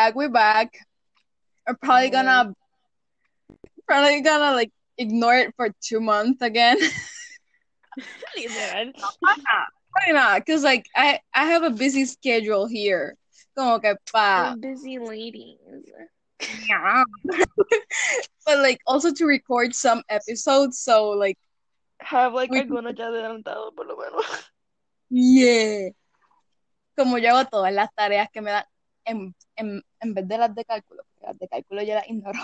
back. We're back. We're probably gonna probably gonna like ignore it for two months again. Literal. Probably not, cause like I I have a busy schedule here. Como que pa, busy ladies. yeah. but like also to record some episodes. So like Have like We- algunos ya adelantado por lo menos. yeah. Como yo hago todas las tareas que me dan en, en, en vez de las de cálculo, porque las de cálculo las ignoro.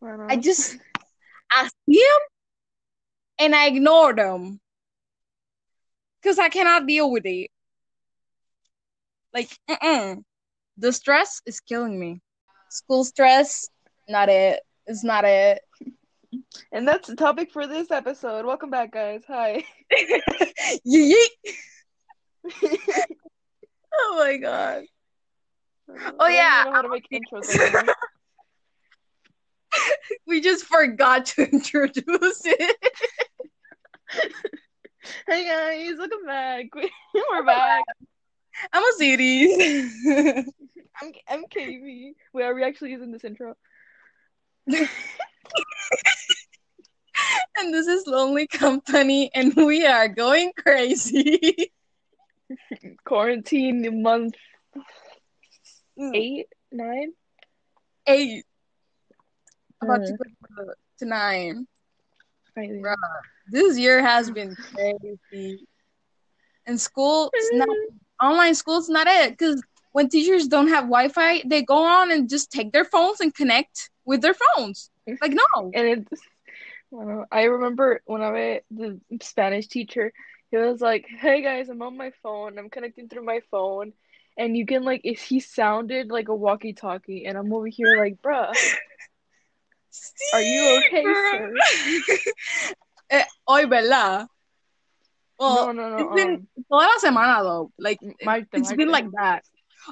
Bueno. I just see them and I ignore them because I cannot deal with it. Like, mm-mm. the stress is killing me. School stress, not it. It's not it. And that's the topic for this episode. Welcome back, guys. Hi. Yeet. oh my god. Oh, I yeah, don't even know how to make intros. We just forgot to introduce it. Hey guys, welcome back. We're oh back. I'm a series. I'm I'm KB. Wait, are we actually using this intro? and this is Lonely Company, and we are going crazy. Quarantine month eight, nine, eight. About to Mm. go to nine. Crazy. Bruh. This year has been crazy. And school, it's not online school's not it. Because when teachers don't have Wi-Fi, they go on and just take their phones and connect with their phones. Like no. And it's, I know. I remember when I was the Spanish teacher, he was like, "Hey guys, I'm on my phone. I'm connecting through my phone." And you can like, if he sounded like a walkie-talkie, and I'm over here like, "Bruh, are you okay, sir?" eh, hoy, ¿verdad? Well, no, no, no. it's been um, toda la semana though. Like Marte, it's Marte. been like that.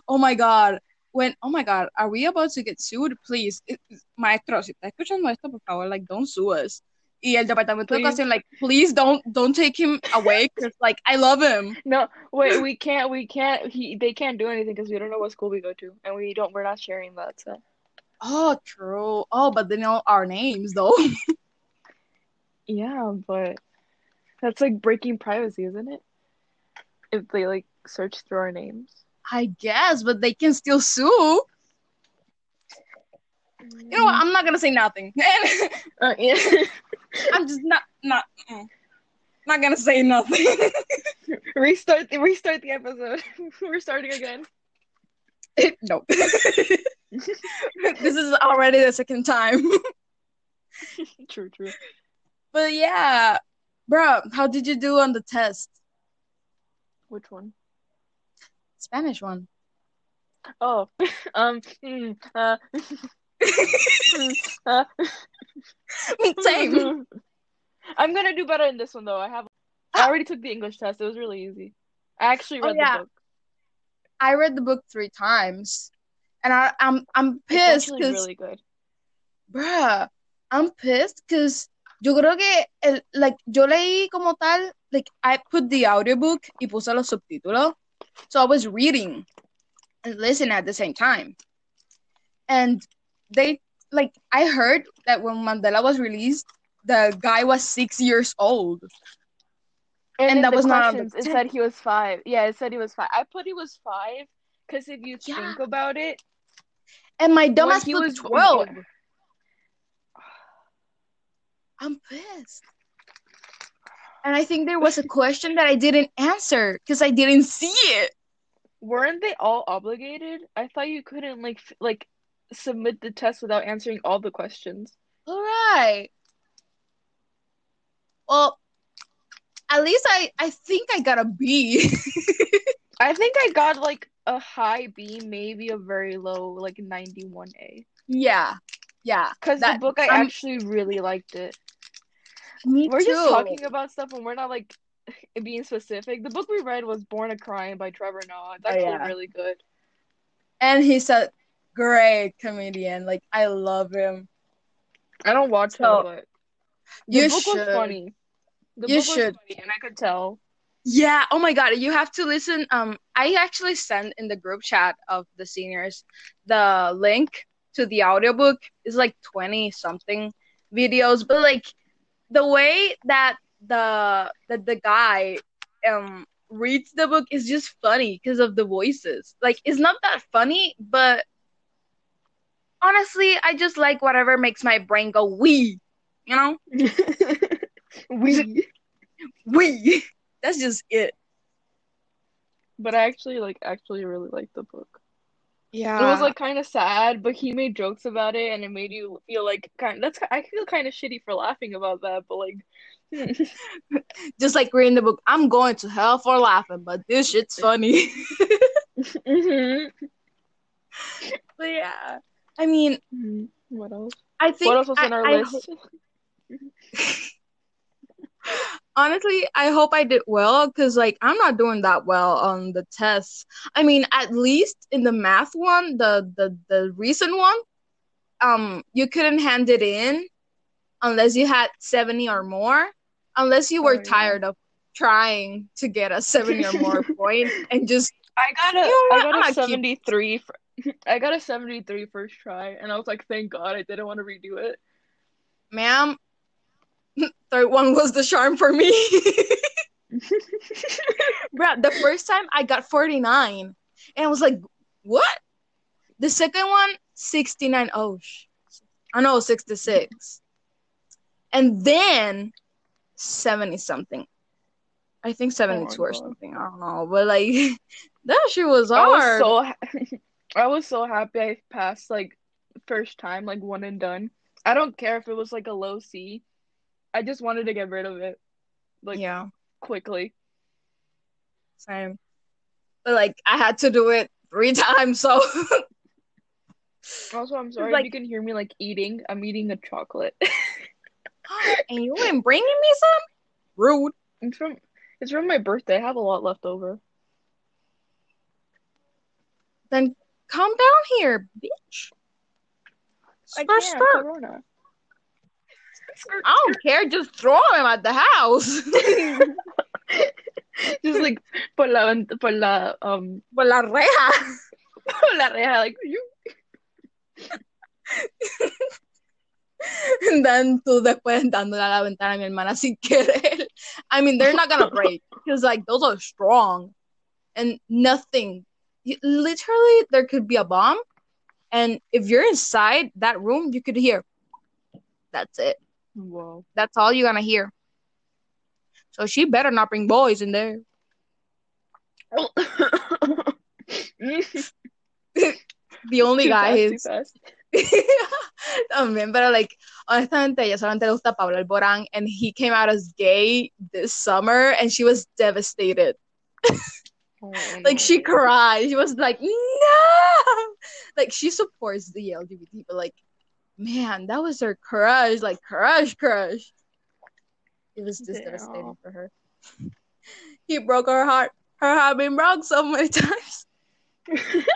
Oh my god. When oh my god, are we about to get sued? Please, It- maestro, si está escuchando esto, por favor, like don't sue us. Y el departamento de Please. educación, like, please don't don't take him away, cause like I love him. No, wait, we can't, we can't, he, they can't do anything because we don't know what school we go to, and we don't, we're not sharing that, so. Oh, true. Oh, but they know our names though. Yeah, but that's like breaking privacy, isn't it? If they like search through our names. I guess, but they can still sue. You know what? I'm not gonna say nothing. Uh, yeah. I'm just not not mm, not gonna say nothing. restart the restart the episode. We're starting again. no. this is already the second time. true, true. But yeah, bro, how did you do on the test? Which one? Spanish one. Oh, um, mm, uh, uh, Me same. I'm gonna do better in this one though. I have. I already took the English test. It was really easy. I actually Oh, read yeah. the book. I read the book three times, and I, I'm I'm pissed because, really good. bruh, I'm pissed because yo creo que el, like yo leí como tal, like I put the audiobook y puse los subtítulos, so I was reading and listening at the same time, and they like I heard that when Mandela was released, the guy was six years old. And, And that was not it said he was five. Yeah, it said he was five. I put he was five because if you Yeah. think about it, And my dumbass he was 12. I'm pissed. And I think there was a question that I didn't answer because I didn't see it. weren't they all obligated? I thought you couldn't like like submit the test without answering all the questions. All right. Well, at least I I think I got a B. I think I got like a high B, maybe a very low, like 91A. yeah. Yeah. Because the book, I I'm- actually really liked it. Me We're too. just talking about stuff and we're not like being specific. The book we read was Born a Crime by Trevor Noah. It's Oh, actually yeah. really good. And he a great comedian. Like I love him. I don't watch So, it, but the you book should. was funny. The You book should. was funny, and I could tell. Yeah, oh my god, you have to listen. Um, I actually sent in the group chat of the seniors the link to the audiobook. It's like 20 something videos, but like the way that the that the guy um reads the book is just funny because of the voices. Like it's not that funny, but honestly, I just like whatever makes my brain go wee, you know? we. Wee. That's just it. But I actually like actually really liked the book. Yeah. It was like kind of sad, but he made jokes about it, and it made you feel like kind. That's I feel kind of shitty for laughing about that, but like, just like reading the book, I'm going to hell for laughing, but this shit's funny. hmm but yeah, I mean, what else? I think What else was I- on our I list? honestly, I hope I did well because like I'm not doing that well on the tests. I mean, at least in the math one, the the the recent one, um, you couldn't hand it in unless you had 70 or more, unless you were Oh, yeah. tired of trying to get a 70 or more point and just I got a You know I got a 73 for, I got a 73 first try and I was like thank god I didn't want to redo it. ma'am third one was the charm for me. Bruh, the first time i got 49 and i was like what? The second one 69 oh sh- i know 66 and then 70 something i think 72 or God. something i don't know but like that shit was I was hard. so I was so happy I passed like first time like one and done. I don't care if it was like a low C. I just wanted to get rid of it like yeah quickly. same but like i had to do it three times so Also, I'm sorry Like- if you can hear me like eating. I'm eating a chocolate. and you ain't bringing me some rude it's from it's from my birthday. I have a lot left over. then come down here, bitch. I Skirt, can't. skirt. I don't care. Just throw him at the house. Just like por la por la um Por la reja. por la reja like you And then tú después dándole a la ventana a mi hermana sin querer. I mean, they're not gonna break because like those are strong, and nothing. You- Literally, there could be a bomb, and if you're inside that room, you could hear. That's it. Whoa. That's all you're gonna hear. So she better not bring boys in there. The only Too guy fast, is. También, pero like honestamente, ella solamente le gusta Pablo Alborán, and he came out as gay this summer, and she was devastated. Like she cried. She was like, no, like she supports the LGBT, but like, man, that was her crush, like crush, crush. It was just Damn. devastating for her. He broke her heart. Her heart been broke so many times.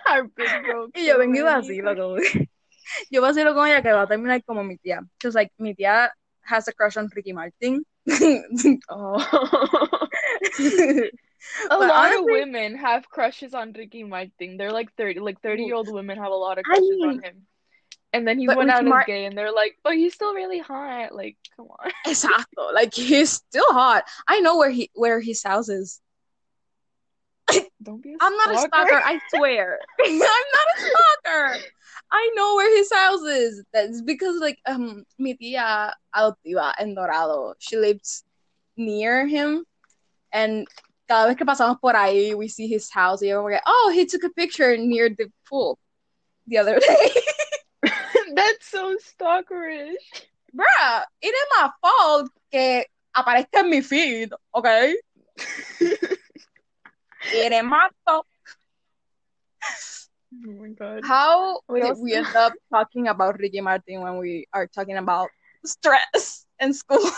Our big broke Y yo vengo y vacilo con Yo vacilo con ella que va a terminar como mi tía. Because like mi tía has a crush on Ricky Martin. Oh. A But lot of women have crushes on Ricky Martin. They're like 30, like 30 year old women have a lot of I crushes mean- on him. And then he went out Mar- as gay, and they're like, but he's still really hot. Like, come on. Exacto. Like he's still hot. I know where he where his house is. Don't be a I'm not a stalker, I swear. I'm not a stalker. I know where his house is. That's because like um mi tía adoptiva en Dorado. She lives near him and cada vez que pasamos por ahí we see his house y oh he took a picture near the pool the other day. That's so stalkerish. Bruh, it is my fault que aparezca en mi feed, okay? It is my fault. Oh my god. How did we end up talking about Ricky Martin when we are talking about stress in school?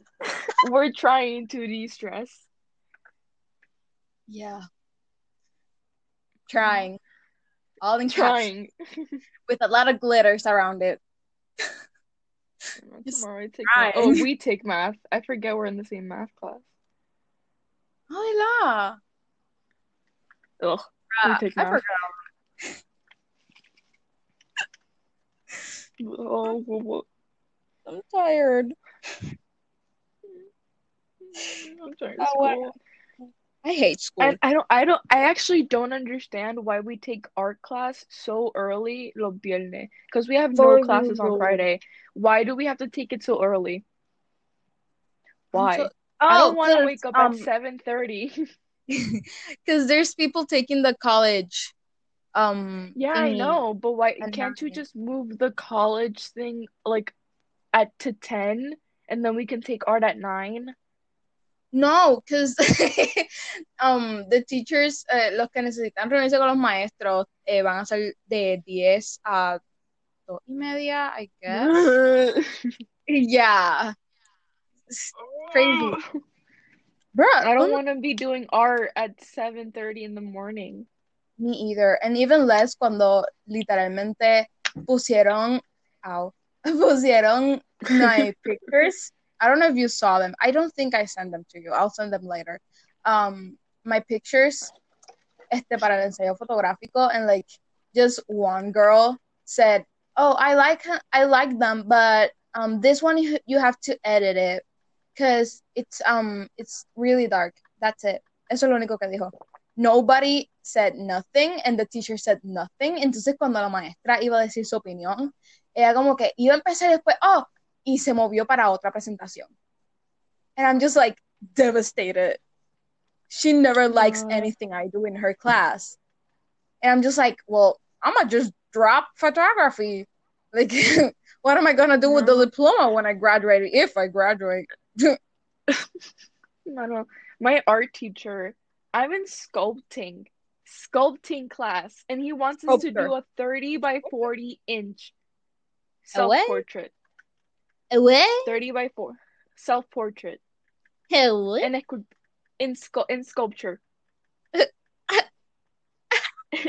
We're trying to de-stress. Yeah. Trying. All in Trying. with a lot of glitters around it. Tomorrow I take math. Oh, we take math. I forget we're in the same math class. Oh, la. Ugh. we Bruh, take I forgot. Oh, whoa, whoa. I'm tired. I'm tired Oh, of what- school. I hate school. And I don't I don't I actually don't understand why we take art class so early los viernes because we have no classes on. Friday. Why do we have to take it so early? Why? so- I Oh, don't want to wake up um, at 7:30. Because there's people taking the college. Um, Yeah, I know, but why can't you just move the college thing like at to 10 and then we can take art at 9? No, because um, the teachers, eh, los que necesitan reunirse con los maestros, eh, van a ser de 10 a 2 y media, I guess. Yeah. It's crazy. Bruh, I don't want to be doing art at 7:30 in the morning. Me either. And even less cuando literalmente pusieron, ow, pusieron my pictures. I don't know if you saw them. I don't think I sent them to you. I'll send them later. Um, my pictures, este, para el ensayo fotográfico, and like just one girl said, "Oh, I like I like them, but um, this one you, you have to edit it because it's um it's really dark. That's it. Eso es lo único que dijo. Nobody said nothing and the teacher said nothing. Entonces cuando la maestra iba a decir su opinión, ella como que iba a empezar y después, oh, y se movió para otra presentación. And I'm just like devastated. She never likes Uh. anything I do in her class. And I'm just like, well, I'm gonna just drop photography. Like, what am I gonna do with the diploma when I graduate? If I graduate. I don't know. My art teacher, I'm in sculpting, sculpting class, and he wants us to do a 30 by 40 inch A what? self-portrait. What? 30 by 4 self-portrait What? in a, in scu- in sculpture.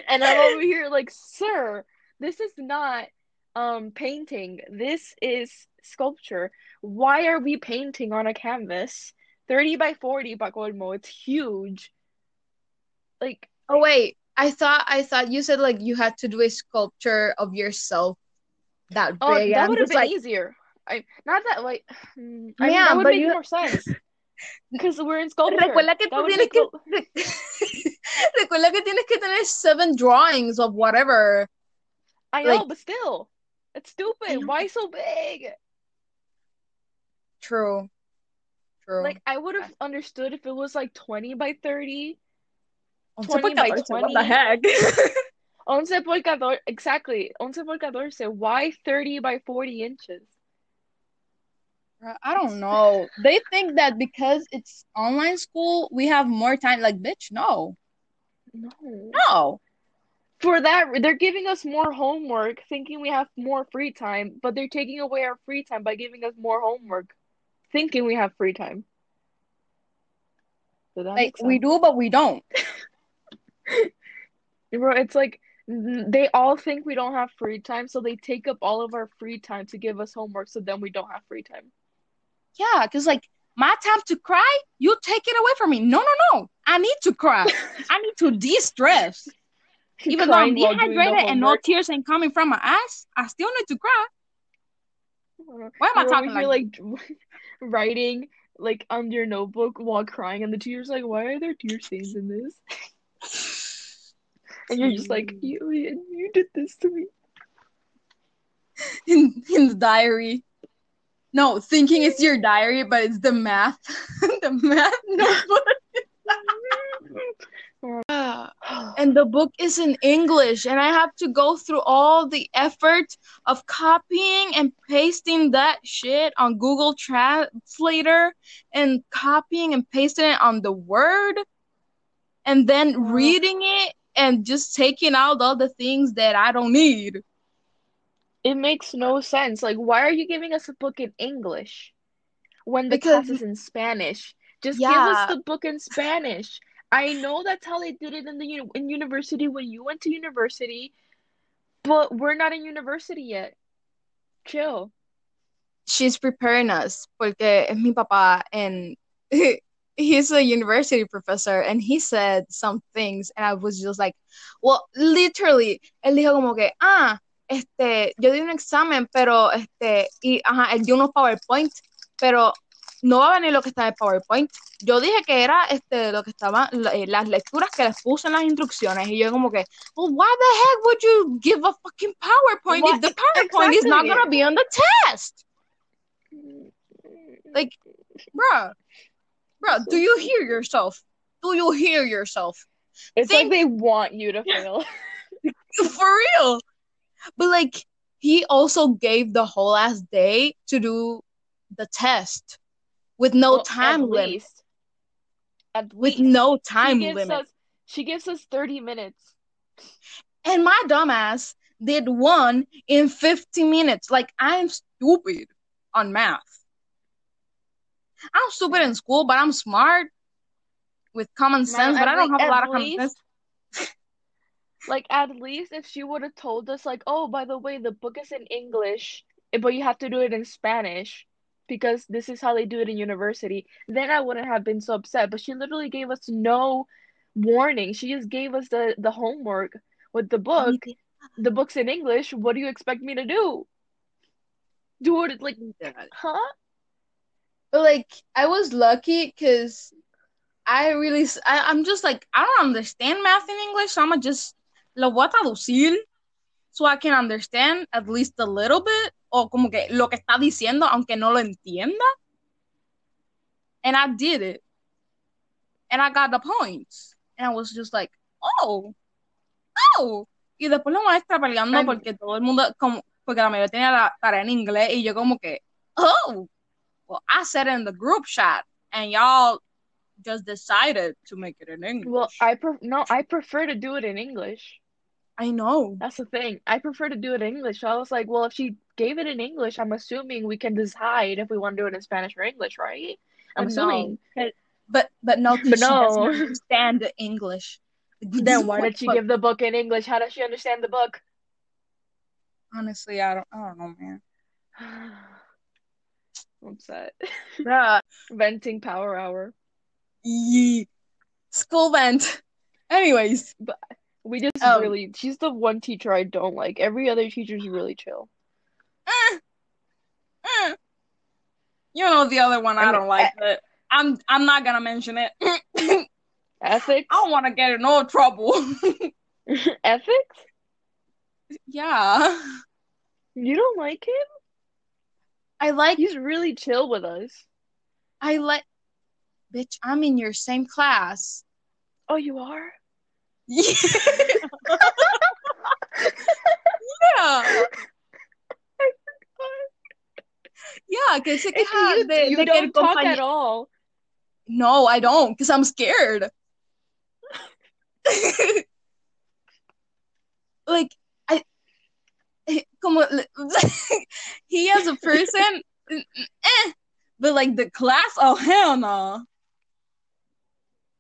and I'm over here like, "Sir, this is not um painting. This is sculpture. Why are we painting on a canvas? 30 by 40, Pacolmo. It's huge. Like Oh wait, I thought I thought you said like you had to do a sculpture of yourself that Oh, big. that would have been like, easier. I not that like I mean that would but make you- more sense. Because we're in sculpture. recuerda que That tú would tienes make que mo- recuerda que tienes que tener seven drawings of whatever. I know, but still. It's stupid. Why so big? True. True. Like I would have understood if it was like 20 by 30. Once 20 by 14, What 20. the heck? Once por catorce, exactly. Once por catorce. Why 30 by 40 inches? I don't know. They think that because it's online school, we have more time. Like, bitch, no. No. No. For that, they're giving us more homework, thinking we have more free time, but they're taking away our free time by giving us more homework, thinking we have free time. Like, we do, but we don't. Bro, it's like they all think we don't have free time, so they take up all of our free time to give us homework, so then we don't have free time. Yeah, because like my time to cry, you take it away from me. No, no, no. I need to cry. I need to de-stress. Even though I'm Crying while doing the dehydrated and no tears ain't coming from my eyes, I still need to cry. Mm-hmm. Why am I talking like like writing like on your notebook while crying, and the tears like, "Why are there tear stains in this?" And you're just like, "You, you did this to me." in in the diary? No, thinking it's your diary, but it's the math, the math notebook. and the book is in English, and I have to go through all the effort of copying and pasting that shit on Google Translator and copying and pasting it on the Word, and then reading it and just taking out all the things that I don't need. It makes no sense. Like, why are you giving us a book in English when the Because- class is in Spanish? Just give us the book in Spanish. I know that's how they did it in the uni- in university when you went to university, but we're not in university yet. Chill. She's preparing us porque es mi papá and he's a university professor and he said some things and I was just like, well, literally, él dijo como que, ah, este, yo di un examen, pero este, y ajá, él dio unos PowerPoint, pero no va a venir lo que está en el PowerPoint. Yo dije que era este lo que estaba eh, las lecturas que les puse en las instrucciones y yo como que, well, why the heck would you give a fucking PowerPoint What? if the PowerPoint is not gonna be on the test? Like, bruh, bruh, do you hear yourself? Do you hear yourself? It's think- like they want you to fail. For real. But like, he also gave the whole last day to do the test with no Well, time at limit. least. At With least. no time gives limit. us she gives us 30 minutes. And my dumbass did one in 50 minutes. Like, I'm stupid on math. I'm stupid in school, but I'm smart with common sense, but I don't have a lot of common sense. Like at least if she would have told us like, "Oh, by the way, the book is in English, eh, but you have to do it in Spanish because this is how they do it in university," then I wouldn't have been so upset. But she literally gave us no warning. She just gave us the the homework with the book. The book's in English. What do you expect me to do? Do it like, huh? Like, I was lucky because I really, I, am just like, I don't understand math in English, so I'm gonna just lo voy a traducir so I can understand at least a little bit, o como que lo que está diciendo, aunque no lo entienda. And I did it. And I got the points. And I was just like, oh, oh. Y después la maestra peleando I'm- porque todo el mundo, como, porque la mayoría tenía la tarea en inglés, y yo como que, oh. Well, I said it in the group chat, and y'all just decided to make it in English. Well, I pref no, I prefer to do it in English. I know. That's the thing. I prefer to do it in English. So I was like, well, if she gave it in English, I'm assuming we can decide if we want to do it in Spanish or English, right? I'm But no. assuming. But but no, 'cause But she doesn't understand the English. Then why did she But give the book in English? How does she understand the book? Honestly, I don't. I don't know, man. I'm upset. Bruh. Venting power hour. Yee. School vent. Anyways, We just Um, really, she's the one teacher I don't like. Every other teacher's really chill. eh, eh. you know the other one I, I mean, don't like, but I'm I'm not gonna mention it. Ethics. I don't want to get in no trouble. Ethics? yeah, You don't like him? I like. He's really chill with us. I like. Bitch, I'm in your same class. Oh, you are? Yeah. yeah. Yeah, que se It's queja you, de, you de que el don't talk at all. No, I don't, because I'm scared. like, I, como, he as a person, eh, but like the class, oh hell no.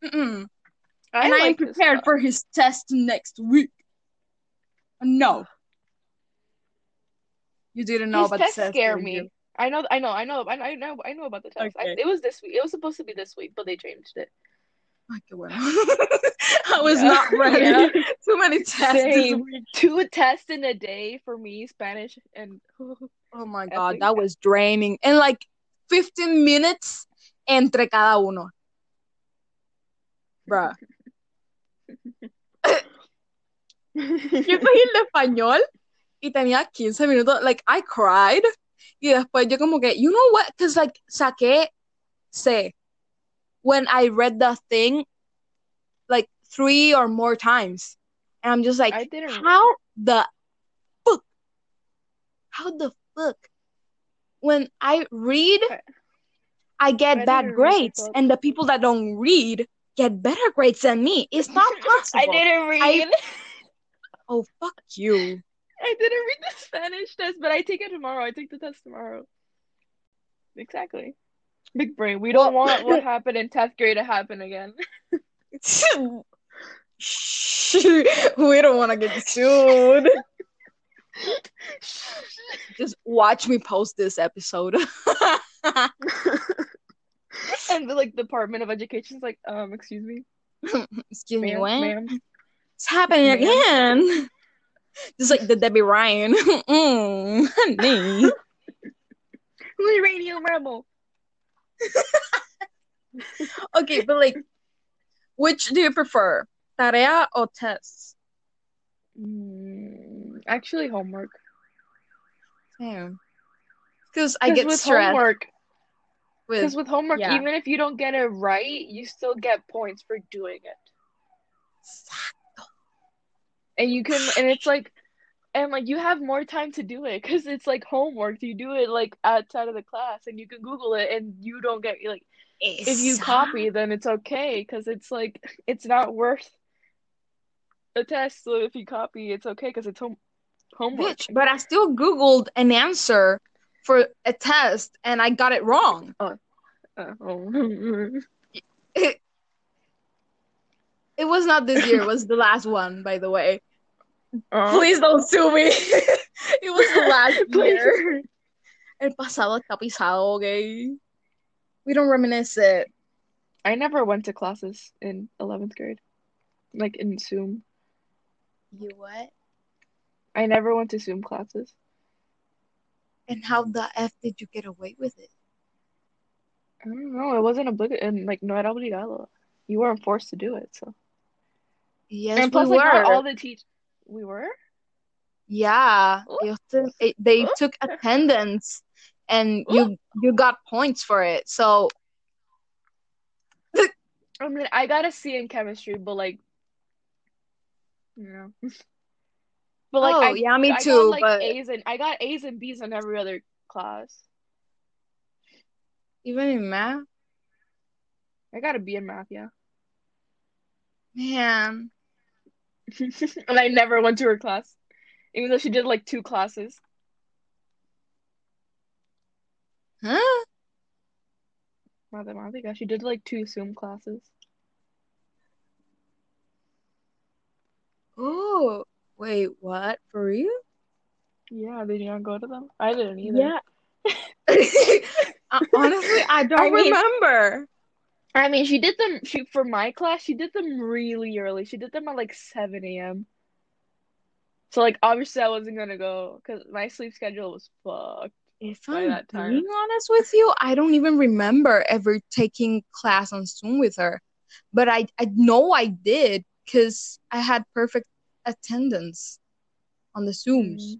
Mm-mm. I and I am prepared for his test next week. No. You didn't know His about tests the test, scare me. you? I know, I know, I know, I know, I know, about the test. I, it was this week. It was supposed to be this week, but they changed it. I was Yeah. not ready. Yeah. Too many tests this Same. week. Two tests in a day for me, Spanish and Oh my god, that was draining. And like 15 minutes entre cada uno. Bruh. Yo cogí el de español y tenía 15 minutos. Like, I cried. Y después yo como que, you know what? Because like, saqué C. When I read the thing, like, three or more times. And I'm just like, I didn't. how the fuck? How the fuck? When I read, I- get I bad didn't read the grades, and the people that don't read get better grades than me. It's not possible. I didn't read. I- Oh, fuck you. I didn't read the Spanish test, but I take it tomorrow. I take the test tomorrow. Exactly. Big brain. We don't Well- want what happened in 10th grade to happen again. We don't want to get sued. Just watch me post this episode. and the like Department of Education is like, um, excuse me, Excuse me, ma'am, what? ma'am. It's happening Ma'am. again. Just like the Debby Ryan. mm, honey. Who's Radio Rebel? Okay, but like, which do you prefer? Tarea or tests? Mm, actually, homework. Damn. Because I get with stressed homework, because with homework, yeah. even if you don't get it right, you still get points for doing it. and you can and it's like and like you have more time to do it because it's like homework you do it like outside of the class and you can google it and you don't get like if you copy then it's okay because it's like it's not worth a test so if you copy it's okay because it's home homework Bitch, but I still Googled an answer for a test and I got it wrong. Uh, oh. It, it was not this year, it was the last one, by the way. Oh. Please don't sue me. it was the last year. El pasado está pisado, okay? We don't reminisce it. i never went to classes in 11th grade like in zoom You what? i never went to zoom classes And how the F did you get away with it? i don't know it wasn't obligatory and like no era obligado you weren't forced to do it so Yes, and plus, we like, were. all the teach. We were. Yeah, Ooh. they Ooh. took attendance, and Ooh. you you got points for it. So I mean, I got a C in chemistry, but like, you know, but like, Oh, I, yeah, me I too, Got, like but- A's and I got A's and B's in every other class. even in math, I got a B in math, yeah, man, and I never went to her class, even though she did like two classes. huh? Mother, mother, Mathematica. She did like two Zoom classes. Oh, wait, what? For real? Yeah, did you not go to them? I didn't either. Uh, Honestly, I don't I mean- remember. I mean, she did them. She for my class, she did them really early. She did them at like seven a.m. So like, obviously, I wasn't gonna go because my sleep schedule was fucked. If by I'm that time. being honest with you, I don't even remember ever taking class on Zoom with her. But I, I know I did because I had perfect attendance on the Zooms. Mm.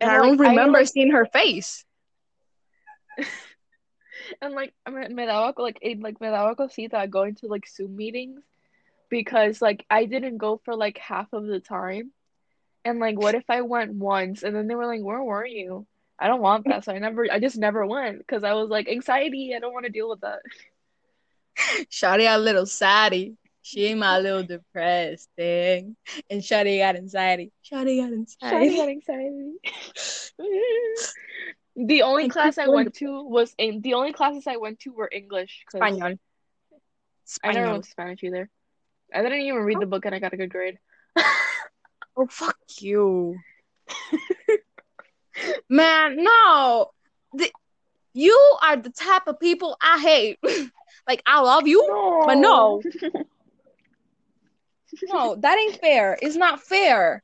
And And, I don't like, I, remember like- seeing her face. And like, I mean, me daba like it like me daba cosita going to like Zoom meetings because like I didn't go for like half of the time. And like, what if I went once and then they were like, "Where were you?" I don't want that, so I never, I just never went because I was like anxiety. I don't want to deal with that. Shawty got a little saddy. She my little depressed thing. And Shawty got anxiety. Shawty got Shawty anxiety. got anxiety. The only And class I went to was in the only classes I went to were English. Español. I don't know Spanish either. I didn't even read the book and I got a good grade. Oh, fuck you. Man, no. The, you are the type of people I hate. like, I love you. But no. No, that ain't fair. It's not fair.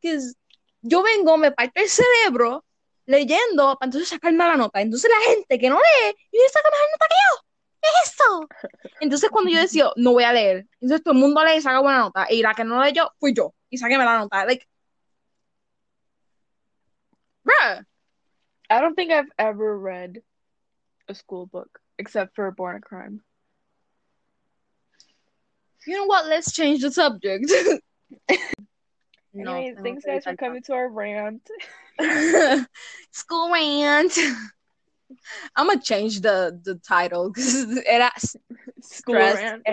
Because yo vengo, me parto el cerebro leyendo para entonces sacarme la nota. Entonces la gente que no lee, y saca más nota que yo. ¿Qué es eso? Entonces cuando yo decía, no voy a leer, entonces todo el mundo lee y saca buena nota. Y la que no leyó fui yo. Y sáqueme la nota. Like, bruh. I don't think I've ever read a school book except for Born a Crime. You know what? Let's change the subject. No, Anyways, thanks guys for coming to our rant. School rant. I'm gonna change the the title because era School stress. rant.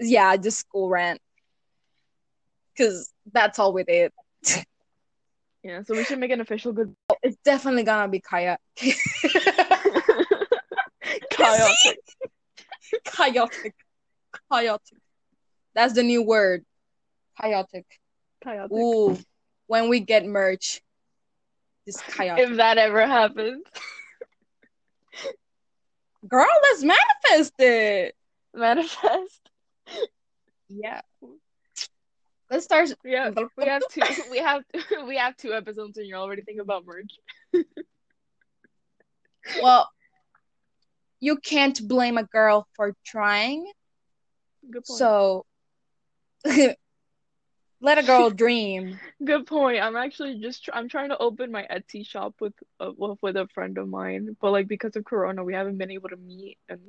Yeah, just school rant. Because that's all we did. Yeah, so we should make an official good oh, It's definitely gonna be kayak. chaotic. chaotic. Chaotic. That's the new word. Chaotic. chaotic. Ooh, when we get merch, it's chaotic. If that ever happens. Girl, let's manifest it. Manifest. Yeah. Let's start. Yeah, we have two we have we have two episodes and you're already thinking about merch. Well, you can't blame a girl for trying. Good point. So let a girl dream. Good point. I'm actually just tr- I'm trying to open my Etsy shop with uh, with a friend of mine, but like because of Corona, we haven't been able to meet. And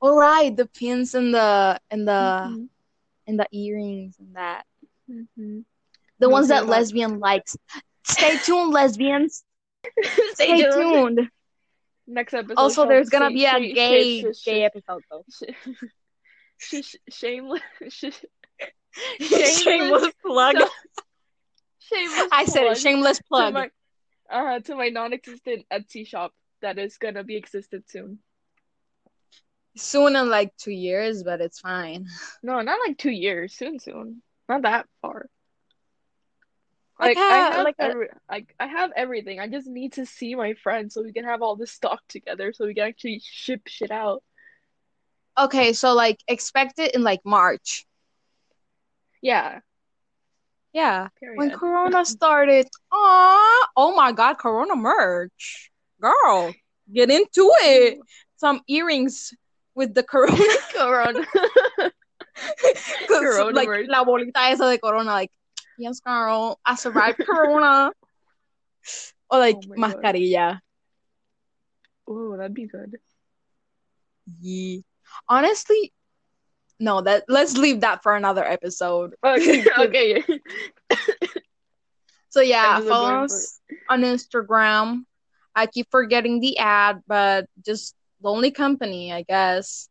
All right, the pins and the and the Mhm, and the earrings and that. mhm. The No ones that lesbian likes. Stay tuned, lesbians. Stay Stay tuned. tuned. Next episode. Also, there's gonna be a gay gay episode though. Sh- sh- shameless, sh- Shameless, Shameless plug. So- shameless. I said it. Shameless to plug. my uh to my non-existent Etsy shop that is gonna be existent soon. Soon in like two years, but it's fine. No, not like two years. Soon, soon. Not that far. Like, Like I have like every, I have everything. I just need to see my friends so we can have all this stock together so we can actually ship shit out. Okay, so like expect it in like March. Yeah. Yeah. When Corona started. Aw, oh my God, Corona merch. Girl, get into it. Some earrings with the Corona. corona. Corona like merch. la bolita esa de Corona, like, yes, girl, I survived Corona. Or like Oh God. mascarilla. Ooh, that'd be good. Yeah. Honestly, no, that let's leave that for another episode. Okay, okay. So yeah, follow us on Instagram. I keep forgetting the ad, but just Lonely Company, I guess.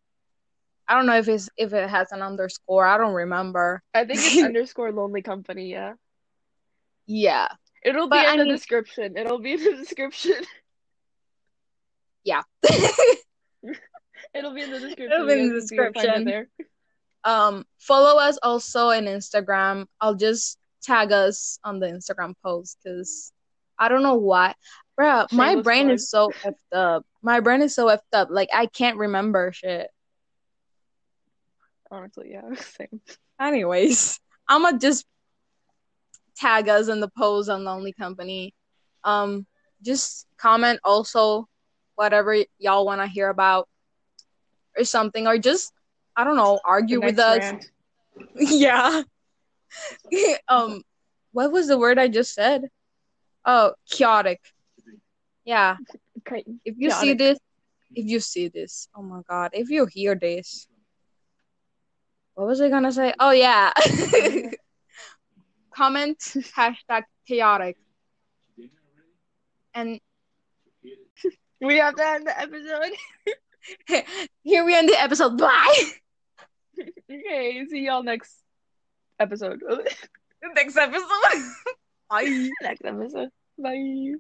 I don't know if it's if it has an underscore. I don't remember. I think it's underscore lonely company, yeah. Yeah. It'll be But in I the mean- description. It'll be in the description. Yeah. It'll be in the description. It'll be in the guys can go find it description. there. um follow us also on Instagram. I'll just tag us on the Instagram post because I don't know why. Bruh, my brain is so effed up. My brain is so effed up. Like I can't remember shit. Honestly, yeah, same. Anyways, I'ma just tag us in the post on Lonely Company. Um, just comment also whatever y'all want to hear about or something, or just I don't know, argue with us. rant. yeah. um, what was the word I just said? Oh, chaotic. Yeah. Okay. If you see this, if you see this, oh my god, if you hear this, what was I gonna say? Oh yeah. Comment hashtag chaotic. And We have to end the episode. here we end the episode. Bye. okay, see y'all next episode. Next episode. Bye. next episode. Bye.